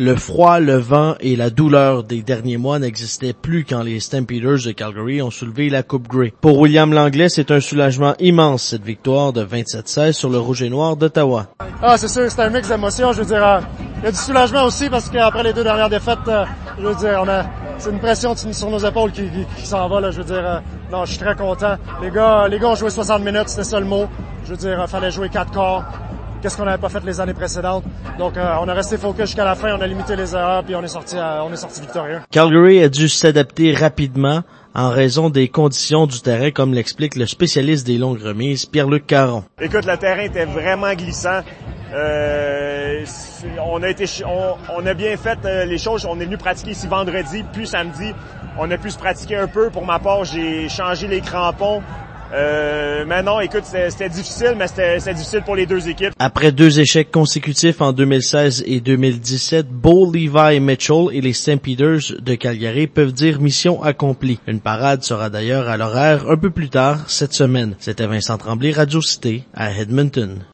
Le froid, le vent et la douleur des derniers mois n'existaient plus quand les Stampeders de Calgary ont soulevé la Coupe Grey. Pour William Langlais, c'est un soulagement immense cette victoire de 27-16 sur le Rouge et Noir d'Ottawa. Ah, c'est sûr, c'est un mix d'émotions. Je veux dire, euh, il y a du soulagement aussi parce qu'après les deux dernières défaites, euh, je veux dire, on a, c'est une pression sur nos épaules qui, s'en va. Là, je veux dire, euh, non, je suis très content. Les gars, les gars ont joué 60 minutes, c'était ça le mot. Je veux dire, il fallait jouer quatre quarts qu'est-ce qu'on n'avait pas fait les années précédentes. Donc, euh, on a resté focus jusqu'à la fin, on a limité les erreurs, puis on est sorti, euh, on est sorti victorieux. Calgary a dû s'adapter rapidement en raison des conditions du terrain, comme l'explique le spécialiste des longues remises, Pierre-Luc Caron. Écoute, le terrain était vraiment glissant. Euh, on a été, on, a bien fait euh, les choses. On est venu pratiquer ici vendredi, puis samedi. On a pu se pratiquer un peu. Pour ma part, j'ai changé les crampons. Euh, mais non, écoute, c'était difficile, mais c'était difficile pour les deux équipes. Après deux échecs consécutifs en 2016 et 2017, Bo Levi Mitchell et les Stampeders de Calgary peuvent dire mission accomplie. Une parade sera d'ailleurs à l'horaire un peu plus tard cette semaine. C'était Vincent Tremblay, Radio Cité, à Edmonton.